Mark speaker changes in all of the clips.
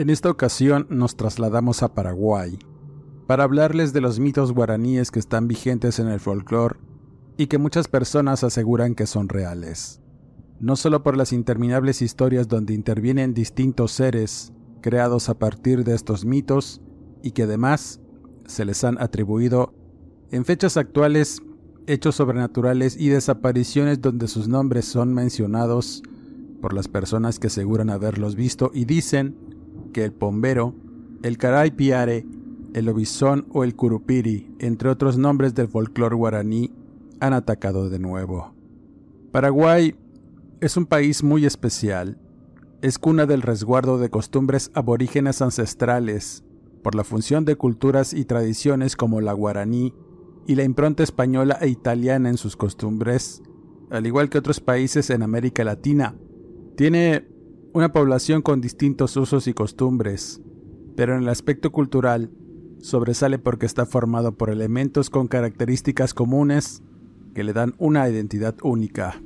Speaker 1: En esta ocasión nos trasladamos a Paraguay para hablarles de los mitos guaraníes que están vigentes en el folclore y que muchas personas aseguran que son reales. No solo por las interminables historias donde intervienen distintos seres creados a partir de estos mitos y que además se les han atribuido en fechas actuales hechos sobrenaturales y desapariciones donde sus nombres son mencionados por las personas que aseguran haberlos visto y dicen que el pombero, el caraypiare, el obisón o el curupiri, entre otros nombres del folclore guaraní, han atacado de nuevo. Paraguay es un país muy especial. Es cuna del resguardo de costumbres aborígenes ancestrales, por la función de culturas y tradiciones como la guaraní y la impronta española e italiana en sus costumbres, al igual que otros países en América Latina. Tiene una población con distintos usos y costumbres, pero en el aspecto cultural sobresale porque está formado por elementos con características comunes que le dan una identidad única.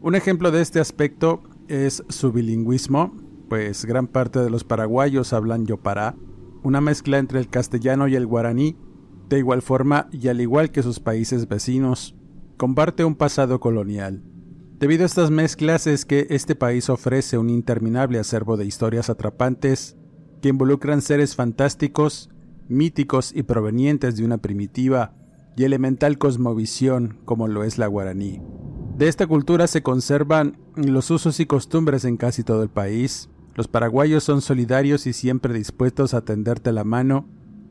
Speaker 1: Un ejemplo de este aspecto es su bilingüismo, pues gran parte de los paraguayos hablan yopará, una mezcla entre el castellano y el guaraní, de igual forma y al igual que sus países vecinos, comparte un pasado colonial. Debido a estas mezclas es que este país ofrece un interminable acervo de historias atrapantes que involucran seres fantásticos, míticos y provenientes de una primitiva y elemental cosmovisión como lo es la guaraní. De esta cultura se conservan los usos y costumbres en casi todo el país. Los paraguayos son solidarios y siempre dispuestos a tenderte la mano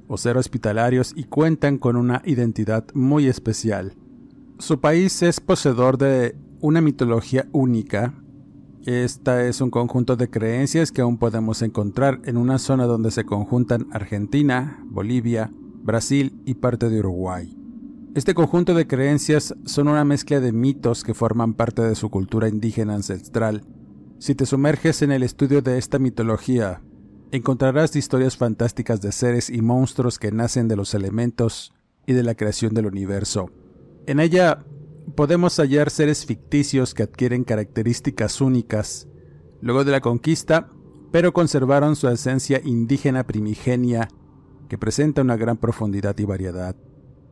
Speaker 1: o ser hospitalarios y cuentan con una identidad muy especial. Su país es poseedor de una mitología única. Esta es un conjunto de creencias que aún podemos encontrar en una zona donde se conjuntan Argentina, Bolivia, Brasil y parte de Uruguay. Este conjunto de creencias son una mezcla de mitos que forman parte de su cultura indígena ancestral. Si te sumerges en el estudio de esta mitología, encontrarás historias fantásticas de seres y monstruos que nacen de los elementos y de la creación del universo. En ella podemos hallar seres ficticios que adquieren características únicas luego de la conquista, pero conservaron su esencia indígena primigenia, que presenta una gran profundidad y variedad.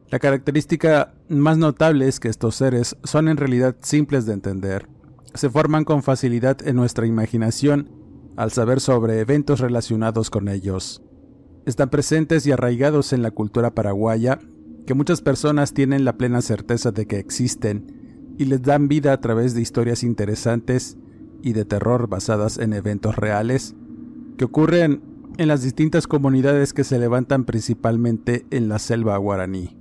Speaker 1: La característica más notable es que estos seres son en realidad simples de entender, se forman con facilidad en nuestra imaginación al saber sobre eventos relacionados con ellos. Están presentes y arraigados en la cultura paraguaya que muchas personas tienen la plena certeza de que existen y les dan vida a través de historias interesantes y de terror basadas en eventos reales que ocurren en las distintas comunidades que se levantan principalmente en la selva guaraní.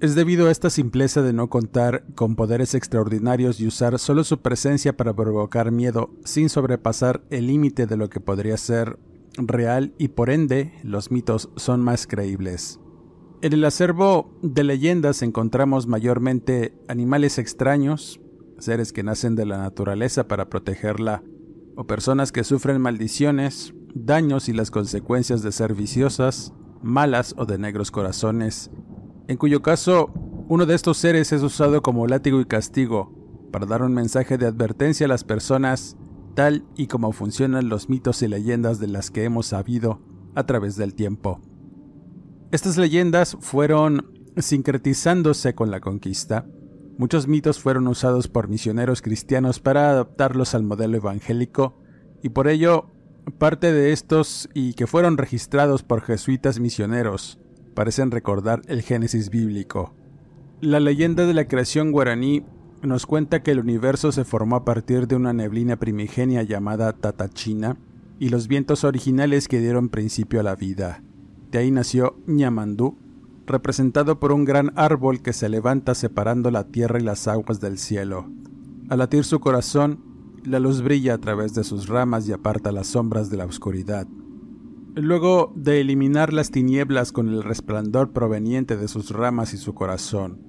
Speaker 1: Es debido a esta simpleza de no contar con poderes extraordinarios y usar solo su presencia para provocar miedo sin sobrepasar el límite de lo que podría ser real y por ende los mitos son más creíbles. En el acervo de leyendas encontramos mayormente animales extraños, seres que nacen de la naturaleza para protegerla, o personas que sufren maldiciones, daños y las consecuencias de ser viciosas, malas o de negros corazones, en cuyo caso uno de estos seres es usado como látigo y castigo para dar un mensaje de advertencia a las personas, tal y como funcionan los mitos y leyendas de las que hemos sabido a través del tiempo. Estas leyendas fueron sincretizándose con la conquista. Muchos mitos fueron usados por misioneros cristianos para adaptarlos al modelo evangélico y por ello parte de estos y que fueron registrados por jesuitas misioneros parecen recordar el Génesis bíblico. La leyenda de la creación guaraní nos cuenta que el universo se formó a partir de una neblina primigenia llamada Tatachina y los vientos originales que dieron principio a la vida. De ahí nació Ñamandú, representado por un gran árbol que se levanta separando la tierra y las aguas del cielo. Al latir su corazón, la luz brilla a través de sus ramas y aparta las sombras de la oscuridad. Luego de eliminar las tinieblas con el resplandor proveniente de sus ramas y su corazón,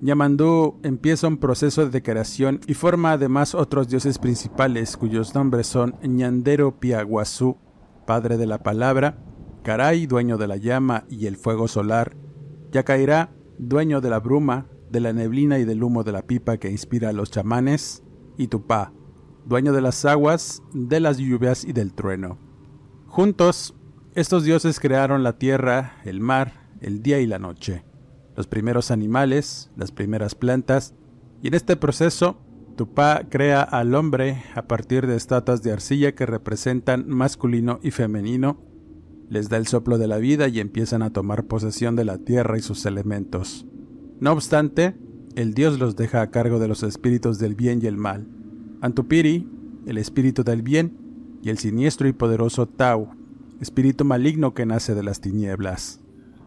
Speaker 1: Yamandú empieza un proceso de creación y forma además otros dioses principales cuyos nombres son Ñandero Piaguazú, padre de la palabra, Caray, dueño de la llama y el fuego solar, Yacairá, dueño de la bruma, de la neblina y del humo de la pipa que inspira a los chamanes, y Tupá, dueño de las aguas, de las lluvias y del trueno. Juntos, estos dioses crearon la tierra, el mar, el día y la noche. Los primeros animales, las primeras plantas, y en este proceso Tupá crea al hombre a partir de estatuas de arcilla que representan masculino y femenino, les da el soplo de la vida y empiezan a tomar posesión de la tierra y sus elementos. No obstante, el dios los deja a cargo de los espíritus del bien y el mal. Antupiri, el espíritu del bien, y el siniestro y poderoso Tau, espíritu maligno que nace de las tinieblas.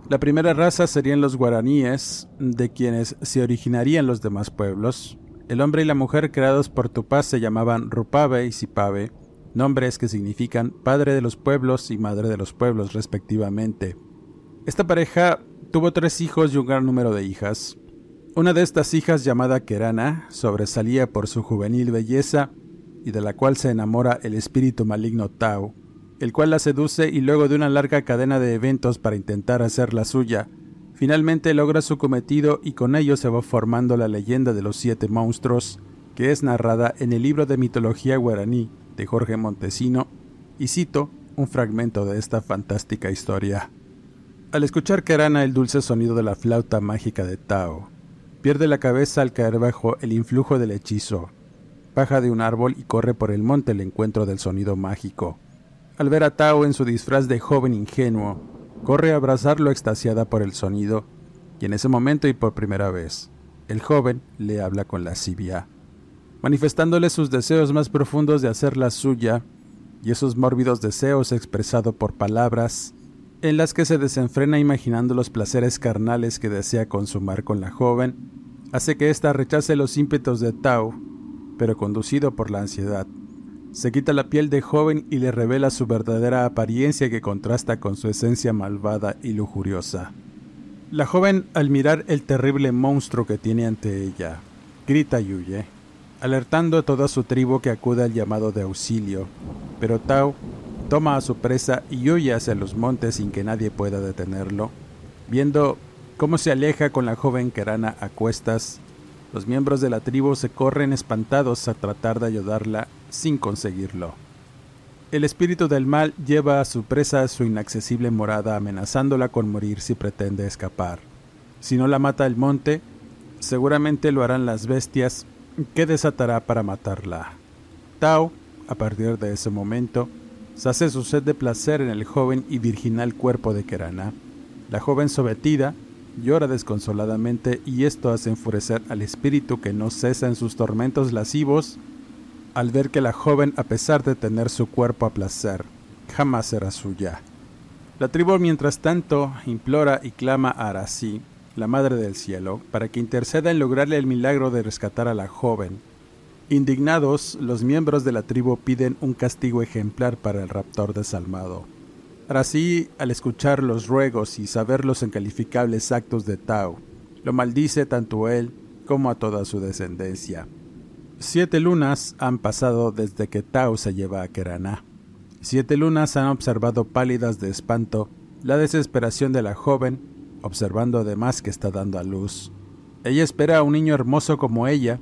Speaker 1: La primera raza serían los guaraníes, de quienes se originarían los demás pueblos. El hombre y la mujer creados por Tupaz se llamaban Rupabe y Sipabe, nombres que significan padre de los pueblos y madre de los pueblos respectivamente. Esta pareja tuvo tres hijos y un gran número de hijas. Una de estas hijas, llamada Kerana, sobresalía por su juvenil belleza y de la cual se enamora el espíritu maligno Tao, el cual la seduce y luego de una larga cadena de eventos para intentar hacer la suya, finalmente logra su cometido y con ello se va formando la leyenda de los siete monstruos, que es narrada en el libro de mitología guaraní de Jorge Montesino, y cito un fragmento de esta fantástica historia. Al escuchar Kerana el dulce sonido de la flauta mágica de Tao, pierde la cabeza al caer bajo el influjo del hechizo, baja de un árbol y corre por el monte al encuentro del sonido mágico. Al ver a Tao en su disfraz de joven ingenuo, corre a abrazarlo extasiada por el sonido, y en ese momento y por primera vez, el joven le habla con lascivia, manifestándole sus deseos más profundos de hacerla suya, y esos mórbidos deseos expresados por palabras, en las que se desenfrena imaginando los placeres carnales que desea consumar con la joven, hace que ésta rechace los ímpetos de Tao, pero conducido por la ansiedad, se quita la piel de joven y le revela su verdadera apariencia que contrasta con su esencia malvada y lujuriosa. La joven, al mirar el terrible monstruo que tiene ante ella, grita y huye, alertando a toda su tribu que acude al llamado de auxilio, pero Tao toma a su presa y huye hacia los montes sin que nadie pueda detenerlo, viendo cómo se aleja con la joven Kerana a cuestas los miembros de la tribu se corren espantados a tratar de ayudarla sin conseguirlo. El espíritu del mal lleva a su presa a su inaccesible morada amenazándola con morir si pretende escapar. Si no la mata el monte, seguramente lo harán las bestias que desatará para matarla. Tao, a partir de ese momento, sace su sed de placer en el joven y virginal cuerpo de Kerana. La joven sometida llora desconsoladamente y esto hace enfurecer al espíritu que no cesa en sus tormentos lascivos al ver que la joven, a pesar de tener su cuerpo a placer, jamás será suya. La tribu, mientras tanto, implora y clama a Arasí, la Madre del Cielo, para que interceda en lograrle el milagro de rescatar a la joven. Indignados, los miembros de la tribu piden un castigo ejemplar para el raptor desalmado. Así, al escuchar los ruegos y saber los incalificables actos de Tao, lo maldice tanto él como a toda su descendencia. Siete lunas han pasado desde que Tao se lleva a Kerana. Siete lunas han observado pálidas de espanto la desesperación de la joven, observando además que está dando a luz. Ella espera a un niño hermoso como ella,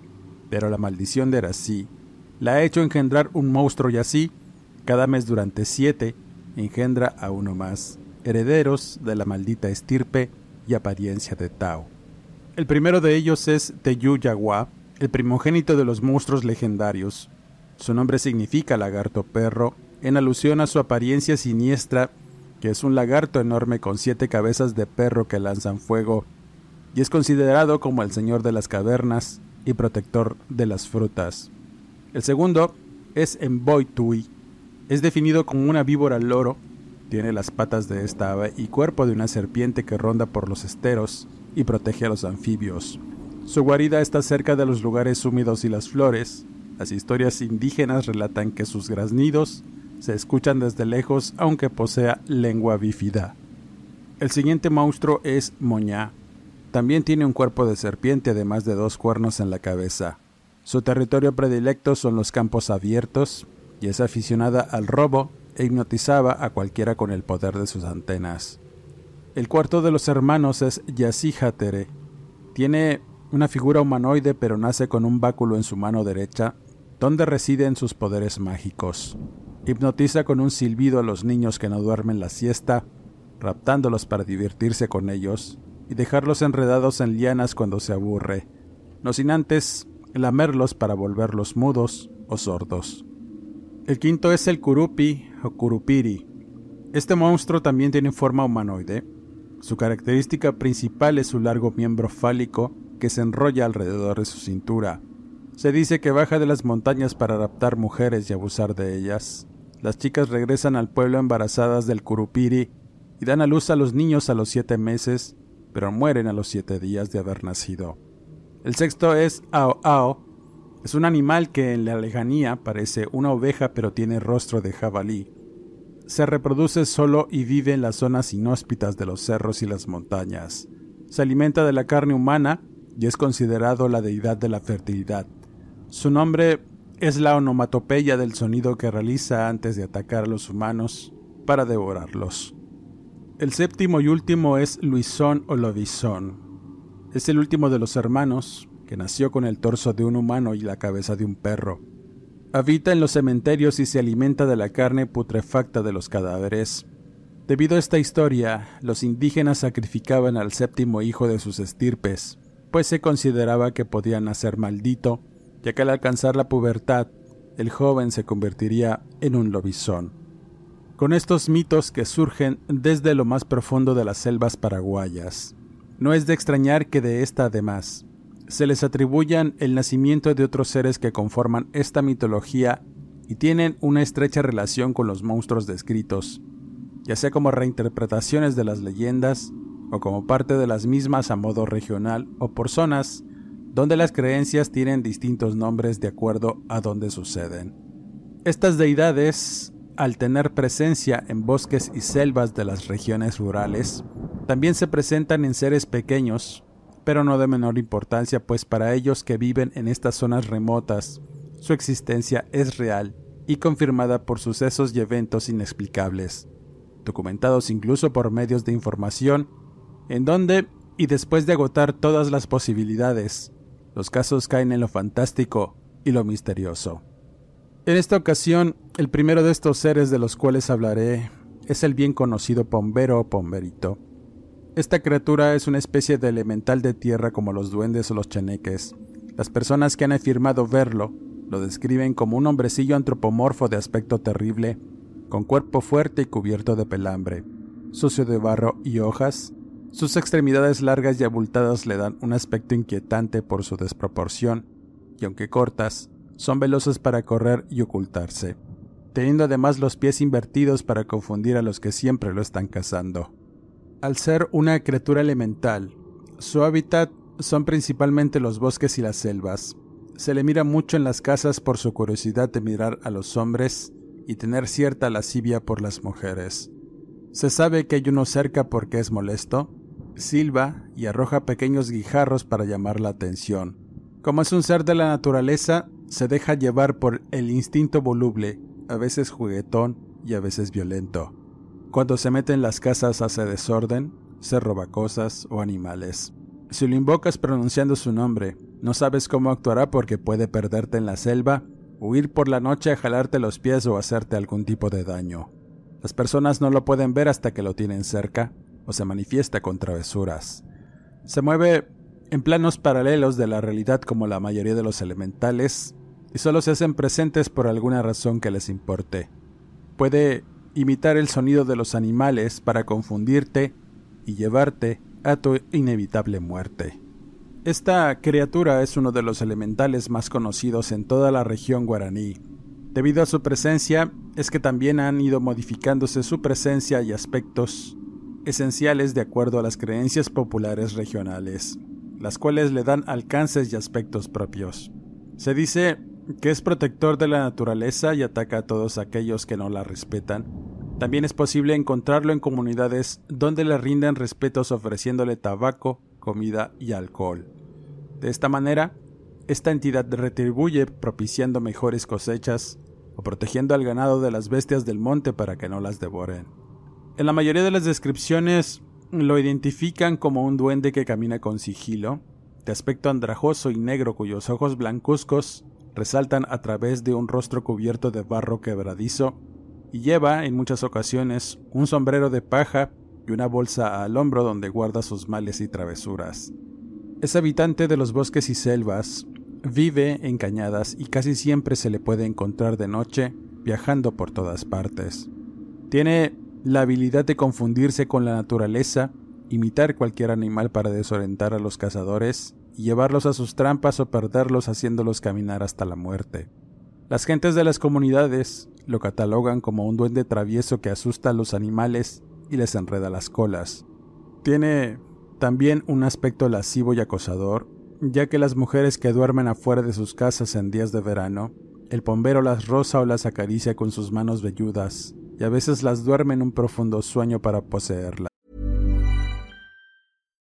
Speaker 1: pero la maldición de Erasí la ha hecho engendrar un monstruo y así, cada mes durante siete, engendra a uno más, herederos de la maldita estirpe y apariencia de Tao. El primero de ellos es Teyu Yagua, el primogénito de los monstruos legendarios. Su nombre significa lagarto perro, en alusión a su apariencia siniestra, que es un lagarto enorme con siete cabezas de perro que lanzan fuego, y es considerado como el señor de las cavernas, y protector de las frutas. El segundo es Emboitui. Es definido como una víbora loro. Tiene las patas de esta ave y cuerpo de una serpiente que ronda por los esteros y protege a los anfibios. Su guarida está cerca de los lugares húmedos y las flores. Las historias indígenas relatan que sus graznidos se escuchan desde lejos aunque posea lengua bífida. El siguiente monstruo es Moñá. También tiene un cuerpo de serpiente además de dos cuernos en la cabeza. Su territorio predilecto son los campos abiertos y es aficionada al robo e hipnotizaba a cualquiera con el poder de sus antenas. El cuarto de los hermanos es Yasihatere. Tiene una figura humanoide pero nace con un báculo en su mano derecha, donde residen sus poderes mágicos. Hipnotiza con un silbido a los niños que no duermen la siesta, raptándolos para divertirse con ellos y dejarlos enredados en lianas cuando se aburre, no sin antes lamerlos para volverlos mudos o sordos. El quinto es el Kurupi o Kurupiri. Este monstruo también tiene forma humanoide. Su característica principal es su largo miembro fálico que se enrolla alrededor de su cintura. Se dice que baja de las montañas para raptar mujeres y abusar de ellas. Las chicas regresan al pueblo embarazadas del Kurupiri y dan a luz a los niños a los siete meses, pero mueren a los siete días de haber nacido. El sexto es Ao Ao. Es un animal que en la lejanía parece una oveja pero tiene rostro de jabalí. Se reproduce solo y vive en las zonas inhóspitas de los cerros y las montañas. Se alimenta de la carne humana y es considerado la deidad de la fertilidad. Su nombre es la onomatopeya del sonido que realiza antes de atacar a los humanos para devorarlos. El séptimo y último es Luisón o Lobizón. Es el último de los hermanos, que nació con el torso de un humano y la cabeza de un perro. Habita en los cementerios y se alimenta de la carne putrefacta de los cadáveres. Debido a esta historia, los indígenas sacrificaban al séptimo hijo de sus estirpes, pues se consideraba que podía nacer maldito, ya que al alcanzar la pubertad, el joven se convertiría en un lobizón. Con estos mitos que surgen desde lo más profundo de las selvas paraguayas, no es de extrañar que de esta además se les atribuyan el nacimiento de otros seres que conforman esta mitología y tienen una estrecha relación con los monstruos descritos, ya sea como reinterpretaciones de las leyendas o como parte de las mismas a modo regional o por zonas donde las creencias tienen distintos nombres de acuerdo a donde suceden. Estas deidades, al tener presencia en bosques y selvas de las regiones rurales, también se presentan en seres pequeños, pero no de menor importancia, pues para ellos que viven en estas zonas remotas, su existencia es real y confirmada por sucesos y eventos inexplicables, documentados incluso por medios de información, en donde, y después de agotar todas las posibilidades, los casos caen en lo fantástico y lo misterioso. En esta ocasión, el primero de estos seres de los cuales hablaré es el bien conocido Pombero o Pomberito, esta criatura es una especie de elemental de tierra como los duendes o los chaneques. Las personas que han afirmado verlo lo describen como un hombrecillo antropomorfo de aspecto terrible, con cuerpo fuerte y cubierto de pelambre, sucio de barro y hojas. Sus extremidades largas y abultadas le dan un aspecto inquietante por su desproporción, y aunque cortas, son veloces para correr y ocultarse, teniendo además los pies invertidos para confundir a los que siempre lo están cazando. Al ser una criatura elemental, su hábitat son principalmente los bosques y las selvas. Se le mira mucho en las casas por su curiosidad de mirar a los hombres y tener cierta lascivia por las mujeres. Se sabe que hay uno cerca porque es molesto, silba y arroja pequeños guijarros para llamar la atención. Como es un ser de la naturaleza, se deja llevar por el instinto voluble, a veces juguetón y a veces violento. Cuando se mete en las casas hace desorden, se roba cosas o animales. Si lo invocas pronunciando su nombre, no sabes cómo actuará porque puede perderte en la selva, huir por la noche a jalarte los pies o hacerte algún tipo de daño. Las personas no lo pueden ver hasta que lo tienen cerca o se manifiesta con travesuras. Se mueve en planos paralelos de la realidad como la mayoría de los elementales y solo se hacen presentes por alguna razón que les importe. Puede imitar el sonido de los animales para confundirte y llevarte a tu inevitable muerte. Esta criatura es uno de los elementales más conocidos en toda la región guaraní. Debido a su presencia, es que también han ido modificándose su presencia y aspectos esenciales de acuerdo a las creencias populares regionales, las cuales le dan alcances y aspectos propios. Se dice que es protector de la naturaleza y ataca a todos aquellos que no la respetan. También es posible encontrarlo en comunidades donde le rinden respetos ofreciéndole tabaco, comida y alcohol. De esta manera, esta entidad retribuye propiciando mejores cosechas o protegiendo al ganado de las bestias del monte para que no las devoren. En la mayoría de las descripciones lo identifican como un duende que camina con sigilo, de aspecto andrajoso y negro cuyos ojos blancuzcos resaltan a través de un rostro cubierto de barro quebradizo, y lleva en muchas ocasiones un sombrero de paja y una bolsa al hombro donde guarda sus males y travesuras. Es habitante de los bosques y selvas, vive en cañadas y casi siempre se le puede encontrar de noche viajando por todas partes. Tiene la habilidad de confundirse con la naturaleza, imitar cualquier animal para desorientar a los cazadores y llevarlos a sus trampas o perderlos haciéndolos caminar hasta la muerte. Las gentes de las comunidades lo catalogan como un duende travieso que asusta a los animales y les enreda las colas. Tiene también un aspecto lascivo y acosador, ya que las mujeres que duermen afuera de sus casas en días de verano, el pombero las roza o las acaricia con sus manos velludas, y a veces las duerme en un profundo sueño para poseerla.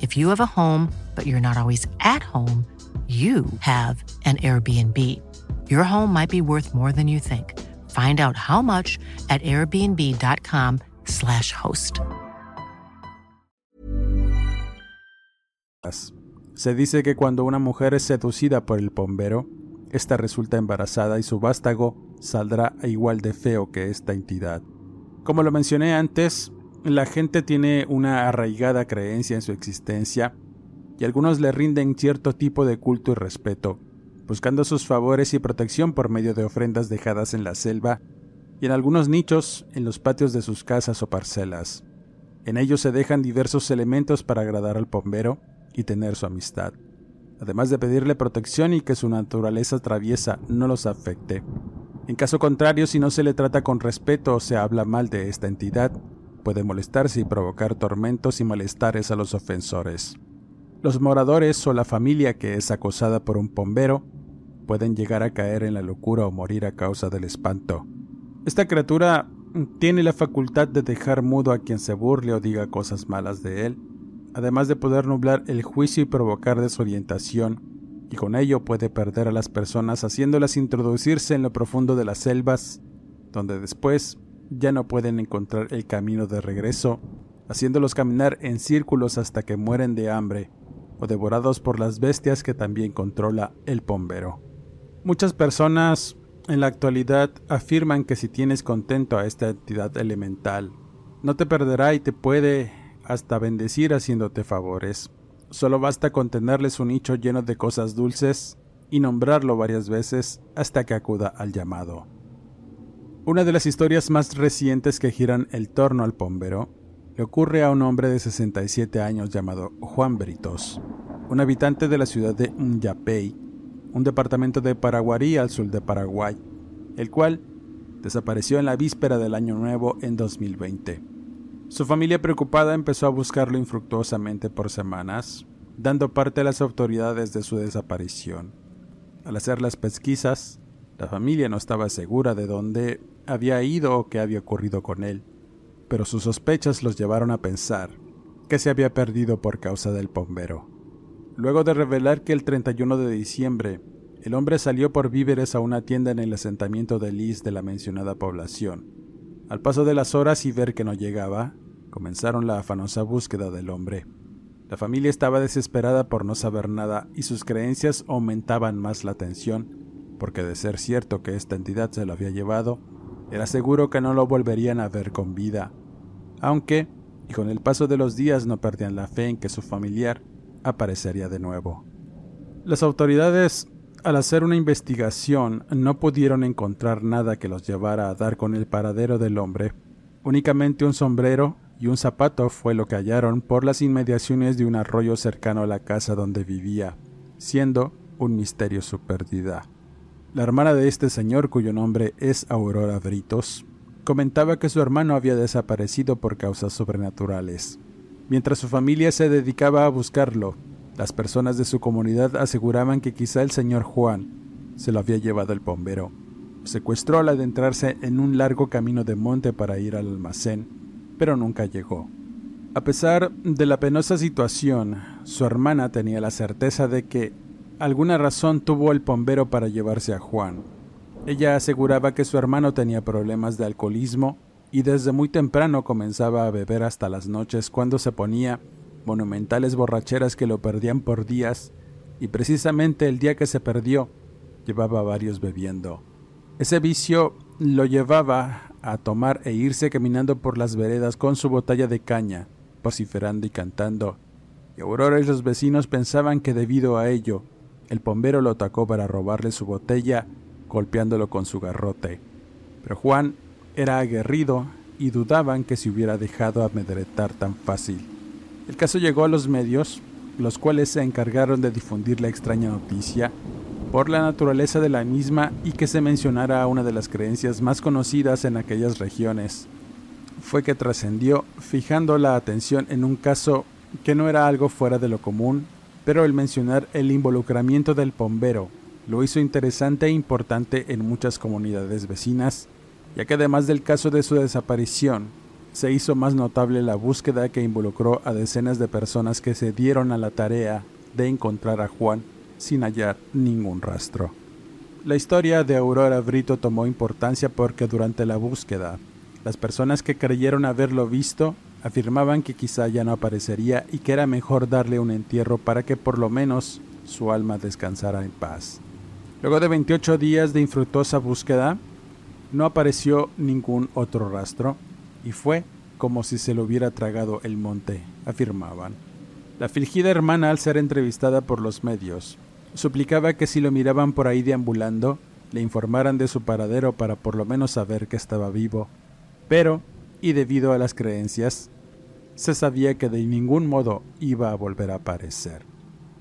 Speaker 2: If you have a home, but you're not always at home, you have an Airbnb. Your home might be worth more than you think. Find out how much at airbnb.com/slash host.
Speaker 1: Se dice que cuando una mujer es seducida por el pombero, esta resulta embarazada y su vástago saldrá igual de feo que esta entidad. Como lo mencioné antes, la gente tiene una arraigada creencia en su existencia y algunos le rinden cierto tipo de culto y respeto, buscando sus favores y protección por medio de ofrendas dejadas en la selva y en algunos nichos en los patios de sus casas o parcelas. En ellos se dejan diversos elementos para agradar al pombero y tener su amistad, además de pedirle protección y que su naturaleza traviesa no los afecte. En caso contrario, si no se le trata con respeto o se habla mal de esta entidad, puede molestarse y provocar tormentos y malestares a los ofensores. Los moradores o la familia que es acosada por un pombero pueden llegar a caer en la locura o morir a causa del espanto. Esta criatura tiene la facultad de dejar mudo a quien se burle o diga cosas malas de él, además de poder nublar el juicio y provocar desorientación, y con ello puede perder a las personas haciéndolas introducirse en lo profundo de las selvas, donde después ya no pueden encontrar el camino de regreso, haciéndolos caminar en círculos hasta que mueren de hambre o devorados por las bestias que también controla el pombero. Muchas personas en la actualidad afirman que si tienes contento a esta entidad elemental, no te perderá y te puede hasta bendecir haciéndote favores. Solo basta con tenerles un nicho lleno de cosas dulces y nombrarlo varias veces hasta que acuda al llamado. Una de las historias más recientes que giran el torno al pombero le ocurre a un hombre de 67 años llamado Juan Britos, un habitante de la ciudad de Unyapey, un departamento de Paraguarí al sur de Paraguay, el cual desapareció en la víspera del Año Nuevo en 2020. Su familia preocupada empezó a buscarlo infructuosamente por semanas, dando parte a las autoridades de su desaparición. Al hacer las pesquisas, la familia no estaba segura de dónde había ido o qué había ocurrido con él, pero sus sospechas los llevaron a pensar que se había perdido por causa del bombero. Luego de revelar que el 31 de diciembre el hombre salió por víveres a una tienda en el asentamiento de Liz de la mencionada población. Al paso de las horas y ver que no llegaba, comenzaron la afanosa búsqueda del hombre. La familia estaba desesperada por no saber nada y sus creencias aumentaban más la tensión, porque de ser cierto que esta entidad se lo había llevado, era seguro que no lo volverían a ver con vida. Aunque, y con el paso de los días no perdían la fe en que su familiar aparecería de nuevo. Las autoridades, al hacer una investigación, no pudieron encontrar nada que los llevara a dar con el paradero del hombre. Únicamente un sombrero y un zapato fue lo que hallaron por las inmediaciones de un arroyo cercano a la casa donde vivía, siendo un misterio su pérdida. La hermana de este señor, cuyo nombre es Aurora Britos, comentaba que su hermano había desaparecido por causas sobrenaturales. Mientras su familia se dedicaba a buscarlo, las personas de su comunidad aseguraban que quizá el señor Juan se lo había llevado el bombero. secuestró al adentrarse en un largo camino de monte para ir al almacén pero nunca llegó. A pesar de la penosa situación, su hermana tenía la certeza de que alguna razón tuvo el bombero para llevarse a Juan. Ella aseguraba que su hermano tenía problemas de alcoholismo y desde muy temprano comenzaba a beber hasta las noches cuando se ponía monumentales borracheras que lo perdían por días y precisamente el día que se perdió llevaba varios bebiendo. Ese vicio lo llevaba a tomar e irse caminando por las veredas con su botella de caña, vociferando y cantando. Y Aurora y los vecinos pensaban que debido a ello, el bombero lo atacó para robarle su botella, golpeándolo con su garrote. Pero Juan era aguerrido y dudaban que se hubiera dejado amedretar tan fácil. El caso llegó a los medios, los cuales se encargaron de difundir la extraña noticia por la naturaleza de la misma y que se mencionara una de las creencias más conocidas en aquellas regiones. Fue que trascendió fijando la atención en un caso que no era algo fuera de lo común, pero el mencionar el involucramiento del bombero lo hizo interesante e importante en muchas comunidades vecinas, ya que además del caso de su desaparición, se hizo más notable la búsqueda que involucró a decenas de personas que se dieron a la tarea de encontrar a Juan sin hallar ningún rastro. La historia de Aurora Brito tomó importancia porque durante la búsqueda, las personas que creyeron haberlo visto afirmaban que quizá ya no aparecería y que era mejor darle un entierro para que por lo menos su alma descansara en paz. Luego de 28 días de infructuosa búsqueda, no apareció ningún otro rastro y fue como si se lo hubiera tragado el monte, afirmaban. La fingida hermana, al ser entrevistada por los medios, suplicaba que si lo miraban por ahí deambulando, le informaran de su paradero para por lo menos saber que estaba vivo. Pero, y debido a las creencias, se sabía que de ningún modo iba a volver a aparecer.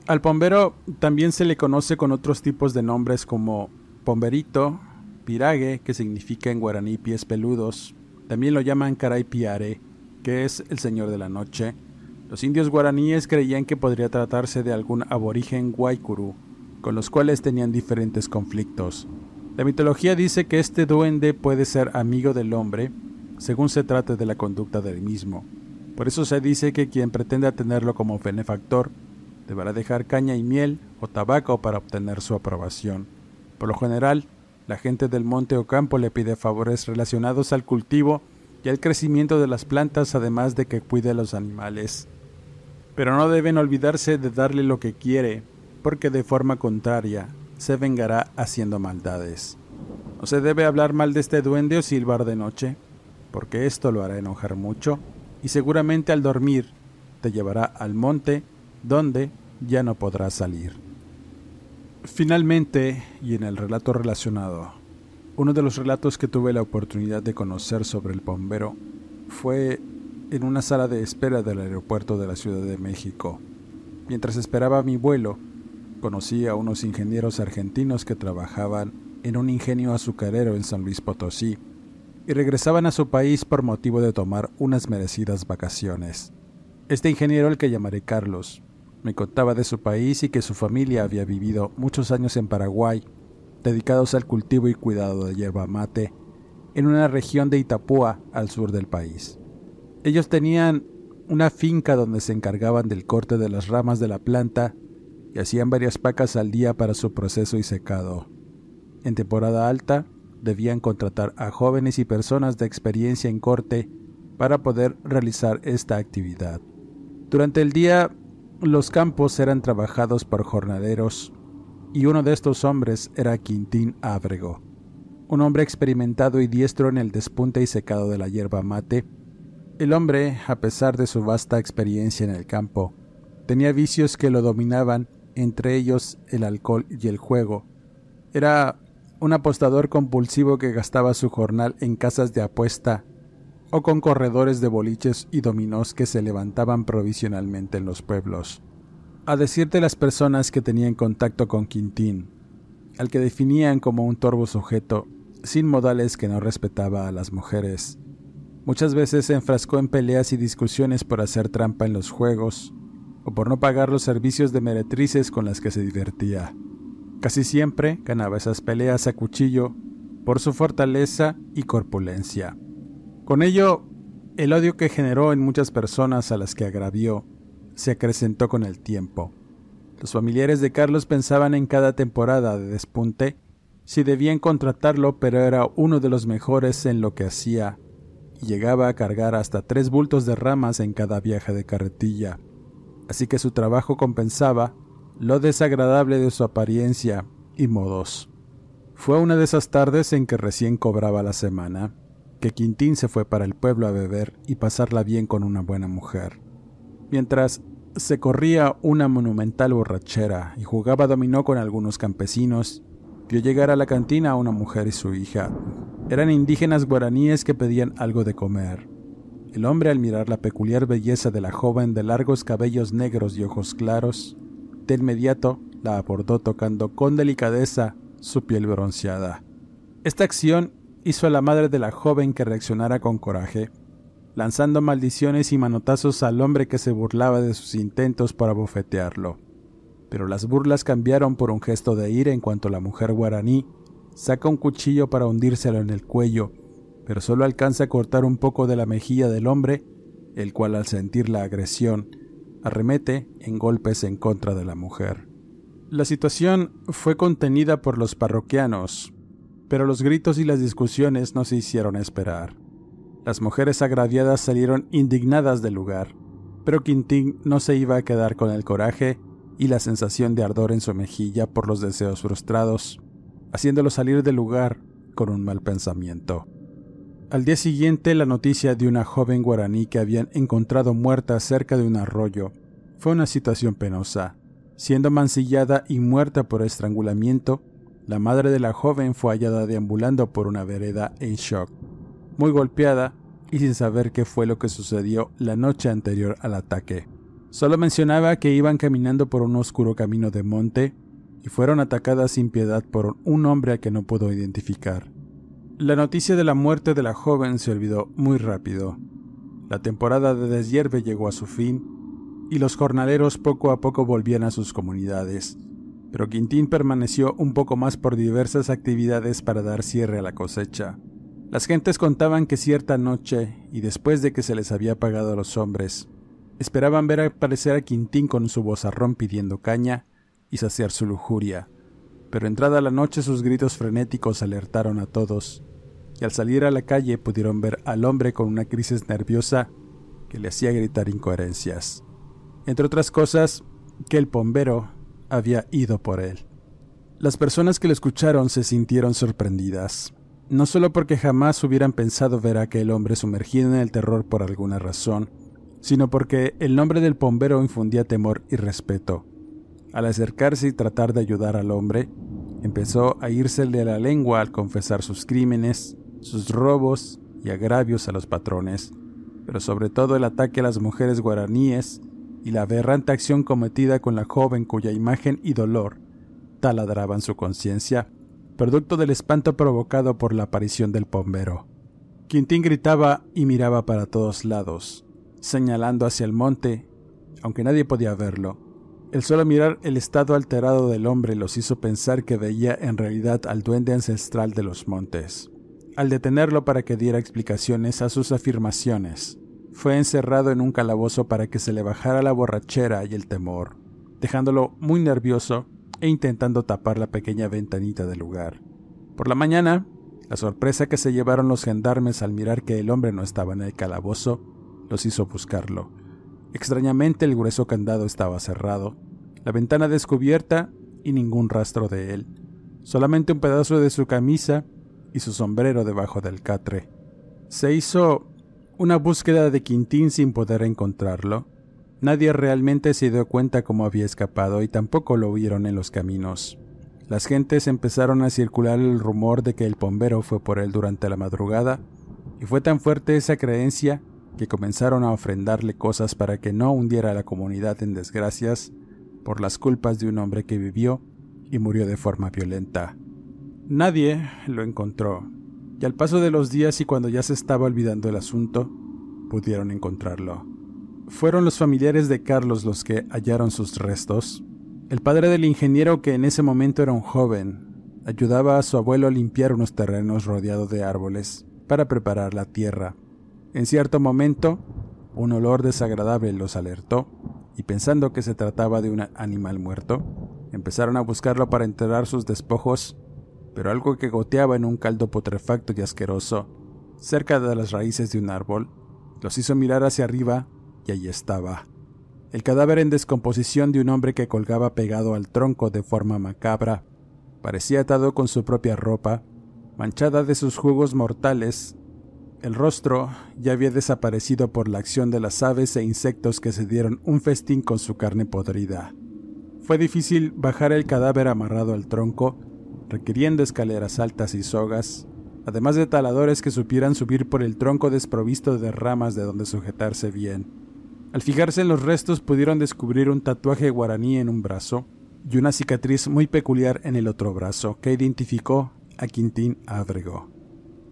Speaker 1: Al pombero también se le conoce con otros tipos de nombres como pomberito, pirague, que significa en guaraní pies peludos, también lo llaman caraipiare, que es el señor de la noche. Los indios guaraníes creían que podría tratarse de algún aborigen guaycurú, con los cuales tenían diferentes conflictos. La mitología dice que este duende puede ser amigo del hombre, según se trate de la conducta del mismo. Por eso se dice que quien pretenda tenerlo como benefactor deberá dejar caña y miel o tabaco para obtener su aprobación. Por lo general, la gente del monte o campo le pide favores relacionados al cultivo y al crecimiento de las plantas, además de que cuide a los animales. Pero no deben olvidarse de darle lo que quiere, porque de forma contraria se vengará haciendo maldades. No se debe hablar mal de este duende o silbar de noche, porque esto lo hará enojar mucho, y seguramente al dormir te llevará al monte, donde ya no podrás salir. Finalmente, y en el relato relacionado, uno de los relatos que tuve la oportunidad de conocer sobre el bombero fue en una sala de espera del aeropuerto de la Ciudad de México. Mientras esperaba mi vuelo, conocí a unos ingenieros argentinos que trabajaban en un ingenio azucarero en San Luis Potosí y regresaban a su país por motivo de tomar unas merecidas vacaciones. Este ingeniero, al que llamaré Carlos, me contaba de su país y que su familia había vivido muchos años en Paraguay, dedicados al cultivo y cuidado de hierba mate, en una región de Itapúa, al sur del país. Ellos tenían una finca donde se encargaban del corte de las ramas de la planta y hacían varias pacas al día para su proceso y secado. En temporada alta, debían contratar a jóvenes y personas de experiencia en corte para poder realizar esta actividad. Durante el día, los campos eran trabajados por jornaderos y uno de estos hombres era Quintín Ábrego, un hombre experimentado y diestro en el despunte y secado de la hierba mate. El hombre, a pesar de su vasta experiencia en el campo, tenía vicios que lo dominaban, entre ellos el alcohol y el juego. Era un apostador compulsivo que gastaba su jornal en casas de apuesta o con corredores de boliches y dominós que se levantaban provisionalmente en los pueblos. A decir de las personas que tenían contacto con Quintín, al que definían como un torvo sujeto, sin modales que no respetaba a las mujeres. Muchas veces se enfrascó en peleas y discusiones por hacer trampa en los juegos, o por no pagar los servicios de meretrices con las que se divertía. Casi siempre ganaba esas peleas a cuchillo por su fortaleza y corpulencia. Con ello, el odio que generó en muchas personas a las que agravió se acrecentó con el tiempo. Los familiares de Carlos pensaban en cada temporada de despunte si debían contratarlo, pero era uno de los mejores en lo que hacía y llegaba a cargar hasta tres bultos de ramas en cada viaje de carretilla. Así que su trabajo compensaba lo desagradable de su apariencia y modos. Fue una de esas tardes en que recién cobraba la semana que Quintín se fue para el pueblo a beber y pasarla bien con una buena mujer. Mientras se corría una monumental borrachera y jugaba dominó con algunos campesinos, vio llegar a la cantina a una mujer y su hija. Eran indígenas guaraníes que pedían algo de comer. El hombre, al mirar la peculiar belleza de la joven de largos cabellos negros y ojos claros, de inmediato la abordó tocando con delicadeza su piel bronceada. Esta acción hizo a la madre de la joven que reaccionara con coraje, lanzando maldiciones y manotazos al hombre que se burlaba de sus intentos para bofetearlo. Pero las burlas cambiaron por un gesto de ira en cuanto la mujer guaraní saca un cuchillo para hundírselo en el cuello, pero solo alcanza a cortar un poco de la mejilla del hombre, el cual al sentir la agresión arremete en golpes en contra de la mujer. La situación fue contenida por los parroquianos, pero los gritos y las discusiones no se hicieron esperar. Las mujeres agraviadas salieron indignadas del lugar, pero Quintín no se iba a quedar con el coraje y la sensación de ardor en su mejilla por los deseos frustrados, haciéndolo salir del lugar con un mal pensamiento. Al día siguiente, la noticia de una joven guaraní que habían encontrado muerta cerca de un arroyo fue una situación penosa. Siendo mancillada y muerta por estrangulamiento, la madre de la joven fue hallada deambulando por una vereda en shock, muy golpeada y sin saber qué fue lo que sucedió la noche anterior al ataque. Solo mencionaba que iban caminando por un oscuro camino de monte y fueron atacadas sin piedad por un hombre a que no pudo identificar. La noticia de la muerte de la joven se olvidó muy rápido. La temporada de deshierve llegó a su fin y los jornaleros poco a poco volvían a sus comunidades, pero Quintín permaneció un poco más por diversas actividades para dar cierre a la cosecha. Las gentes contaban que cierta noche, y después de que se les había pagado a los hombres, esperaban ver aparecer a Quintín con su vozarrón pidiendo caña y saciar su lujuria. Pero entrada la noche sus gritos frenéticos alertaron a todos, y al salir a la calle pudieron ver al hombre con una crisis nerviosa que le hacía gritar incoherencias. Entre otras cosas, que el bombero había ido por él. Las personas que lo escucharon se sintieron sorprendidas, no solo porque jamás hubieran pensado ver a aquel hombre sumergido en el terror por alguna razón, sino porque el nombre del bombero infundía temor y respeto. Al acercarse y tratar de ayudar al hombre, empezó a írsele la lengua al confesar sus crímenes, sus robos y agravios a los patrones, pero sobre todo el ataque a las mujeres guaraníes y la aberrante acción cometida con la joven cuya imagen y dolor taladraban su conciencia, producto del espanto provocado por la aparición del bombero. Quintín gritaba y miraba para todos lados, señalando hacia el monte, aunque nadie podía verlo. El solo mirar el estado alterado del hombre los hizo pensar que veía en realidad al duende ancestral de los montes. Al detenerlo para que diera explicaciones a sus afirmaciones, fue encerrado en un calabozo para que se le bajara la borrachera y el temor, dejándolo muy nervioso e intentando tapar la pequeña ventanita del lugar. Por la mañana, la sorpresa que se llevaron los gendarmes al mirar que el hombre no estaba en el calabozo los hizo buscarlo. Extrañamente el grueso candado estaba cerrado, la ventana descubierta y ningún rastro de él, solamente un pedazo de su camisa y su sombrero debajo del catre. Se hizo una búsqueda de Quintín sin poder encontrarlo. Nadie realmente se dio cuenta cómo había escapado y tampoco lo vieron en los caminos. Las gentes empezaron a circular el rumor de que el bombero fue por él durante la madrugada, y fue tan fuerte esa creencia que comenzaron a ofrendarle cosas para que no hundiera a la comunidad en desgracias por las culpas de un hombre que vivió y murió de forma violenta. Nadie lo encontró, y al paso de los días y cuando ya se estaba olvidando el asunto, pudieron encontrarlo. Fueron los familiares de Carlos los que hallaron sus restos, el padre del ingeniero, que en ese momento era un joven, ayudaba a su abuelo a limpiar unos terrenos rodeados de árboles para preparar la tierra. En cierto momento, un olor desagradable los alertó, y pensando que se trataba de un animal muerto, empezaron a buscarlo para enterrar sus despojos, pero algo que goteaba en un caldo putrefacto y asqueroso, cerca de las raíces de un árbol, los hizo mirar hacia arriba y allí estaba el cadáver en descomposición de un hombre que colgaba pegado al tronco de forma macabra. Parecía atado con su propia ropa, manchada de sus jugos mortales. El rostro ya había desaparecido por la acción de las aves e insectos que se dieron un festín con su carne podrida. Fue difícil bajar el cadáver amarrado al tronco, requiriendo escaleras altas y sogas, además de taladores que supieran subir por el tronco desprovisto de ramas de donde sujetarse bien. Al fijarse en los restos pudieron descubrir un tatuaje guaraní en un brazo y una cicatriz muy peculiar en el otro brazo que identificó a Quintín Ábrego.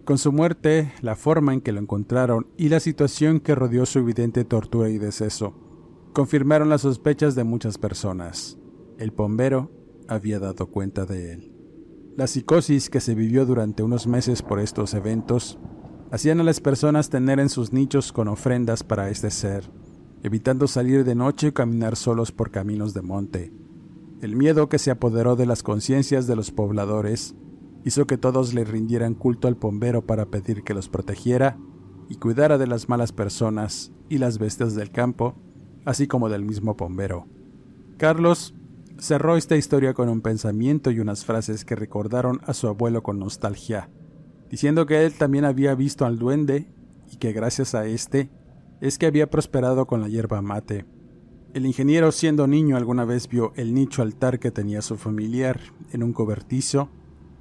Speaker 1: Con su muerte, la forma en que lo encontraron y la situación que rodeó su evidente tortura y deceso confirmaron las sospechas de muchas personas. El bombero había dado cuenta de él. La psicosis que se vivió durante unos meses por estos eventos hacían a las personas tener en sus nichos con ofrendas para este ser evitando salir de noche y caminar solos por caminos de monte. El miedo que se apoderó de las conciencias de los pobladores hizo que todos le rindieran culto al bombero para pedir que los protegiera y cuidara de las malas personas y las bestias del campo, así como del mismo bombero. Carlos cerró esta historia con un pensamiento y unas frases que recordaron a su abuelo con nostalgia, diciendo que él también había visto al duende y que gracias a este es que había prosperado con la hierba mate. El ingeniero siendo niño alguna vez vio el nicho altar que tenía su familiar en un cobertizo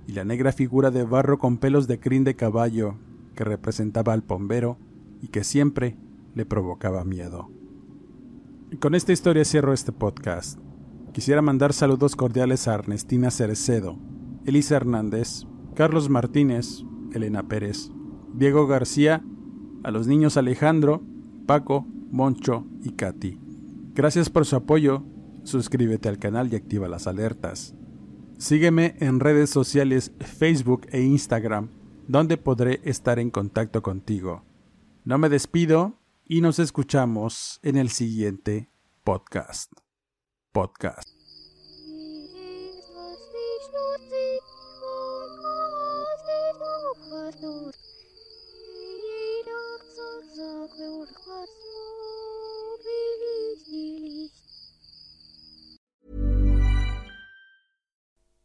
Speaker 1: y la negra figura de barro con pelos de crin de caballo que representaba al bombero y que siempre le provocaba miedo. Con esta historia cierro este podcast. Quisiera mandar saludos cordiales a Ernestina Cerecedo, Elisa Hernández, Carlos Martínez, Elena Pérez, Diego García, a los niños Alejandro, Paco, Moncho y Katy. Gracias por su apoyo, suscríbete al canal y activa las alertas. Sígueme en redes sociales Facebook e Instagram, donde podré estar en contacto contigo. No me despido y nos escuchamos en el siguiente podcast. Podcast.